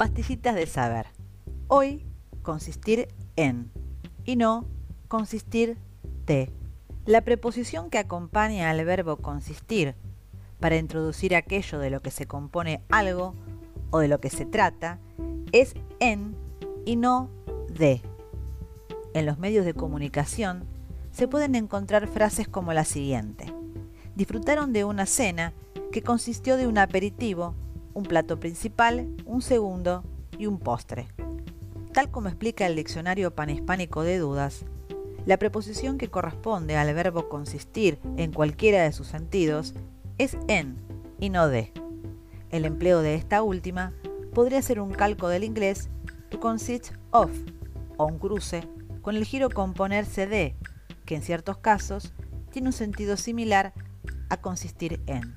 Pastillitas de saber. Hoy consistir en y no consistir de. La preposición que acompaña al verbo consistir para introducir aquello de lo que se compone algo o de lo que se trata es en y no de. En los medios de comunicación se pueden encontrar frases como la siguiente. Disfrutaron de una cena que consistió de un aperitivo, un plato principal, un segundo y un postre. Tal como explica el diccionario panhispánico de dudas, la preposición que corresponde al verbo consistir en cualquiera de sus sentidos es en y no de. El empleo de esta última podría ser un calco del inglés to consist of o un cruce con el giro componerse de, que en ciertos casos tiene un sentido similar a consistir en.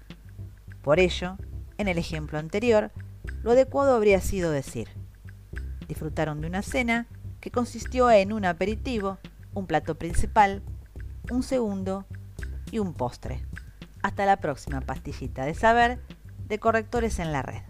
Por ello, en el ejemplo anterior, lo adecuado habría sido decir, disfrutaron de una cena que consistió en un aperitivo, un plato principal, un segundo y un postre. Hasta la próxima pastillita de saber de correctores en la red.